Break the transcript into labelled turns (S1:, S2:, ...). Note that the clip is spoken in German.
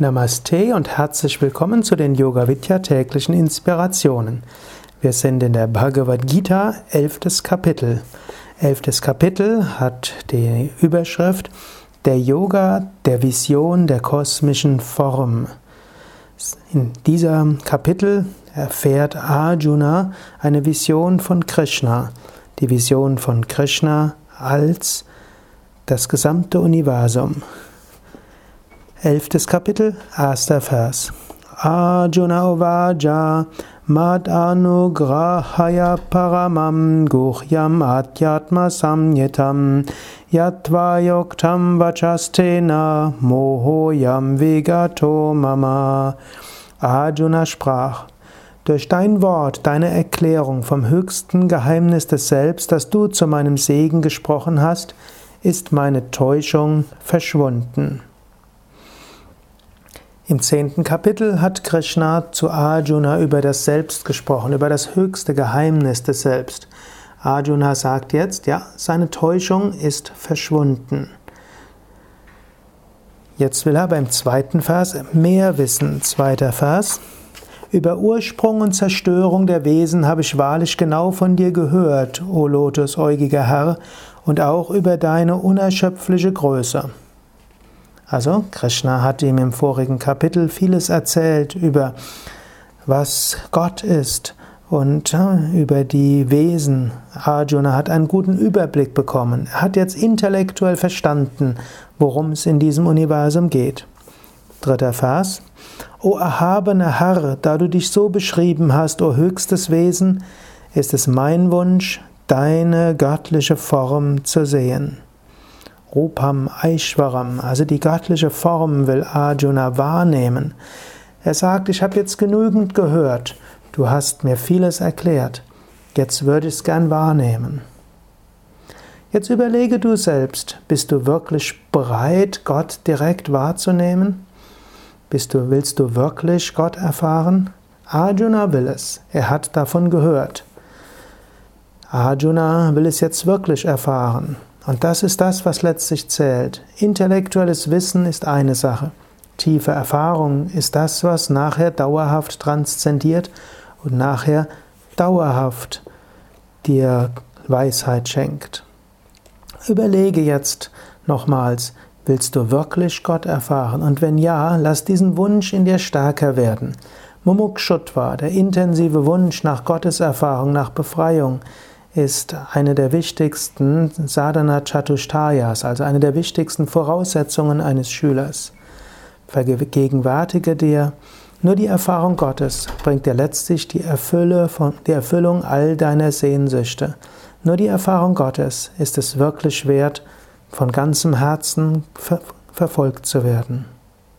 S1: Namaste und herzlich willkommen zu den Yoga Vidya täglichen Inspirationen. Wir sind in der Bhagavad Gita, elftes Kapitel. Elftes Kapitel hat die Überschrift Der Yoga der Vision der kosmischen Form. In diesem Kapitel erfährt Arjuna eine Vision von Krishna. Die Vision von Krishna als das gesamte Universum. Elftes Kapitel, erster Vers. Arjuna Uvaja Mad Anugrahaya Paramam Guhyam Adhyatma Samyetam Yatvayoktam Vachastena Mohoyam Vigato Mama Arjuna sprach durch dein Wort, deine Erklärung vom höchsten Geheimnis des Selbst, das du zu meinem Segen gesprochen hast, ist meine Täuschung verschwunden. Im zehnten Kapitel hat Krishna zu Arjuna über das Selbst gesprochen, über das höchste Geheimnis des Selbst. Arjuna sagt jetzt, ja, seine Täuschung ist verschwunden. Jetzt will er aber im zweiten Vers mehr wissen. Zweiter Vers. Über Ursprung und Zerstörung der Wesen habe ich wahrlich genau von dir gehört, o lotusäugiger Herr, und auch über deine unerschöpfliche Größe. Also Krishna hat ihm im vorigen Kapitel vieles erzählt über was Gott ist und über die Wesen. Arjuna hat einen guten Überblick bekommen. Er hat jetzt intellektuell verstanden, worum es in diesem Universum geht. Dritter Vers. O erhabener Herr, da du dich so beschrieben hast, o höchstes Wesen, ist es mein Wunsch, deine göttliche Form zu sehen. Rupam Aishwaram, also die göttliche Form will Arjuna wahrnehmen. Er sagt, ich habe jetzt genügend gehört, du hast mir vieles erklärt, jetzt würde ich es gern wahrnehmen. Jetzt überlege du selbst, bist du wirklich bereit, Gott direkt wahrzunehmen? Bist du, willst du wirklich Gott erfahren? Arjuna will es, er hat davon gehört. Arjuna will es jetzt wirklich erfahren. Und das ist das, was letztlich zählt. Intellektuelles Wissen ist eine Sache. Tiefe Erfahrung ist das, was nachher dauerhaft transzendiert und nachher dauerhaft dir Weisheit schenkt. Überlege jetzt nochmals, willst du wirklich Gott erfahren? Und wenn ja, lass diesen Wunsch in dir stärker werden. Mumukshutva, der intensive Wunsch nach Gotteserfahrung, nach Befreiung, ist eine der wichtigsten Sadhana Chatushtayas, also eine der wichtigsten Voraussetzungen eines Schülers. Vergegenwärtige dir, nur die Erfahrung Gottes bringt dir letztlich die, von, die Erfüllung all deiner Sehnsüchte. Nur die Erfahrung Gottes ist es wirklich wert, von ganzem Herzen ver verfolgt zu werden.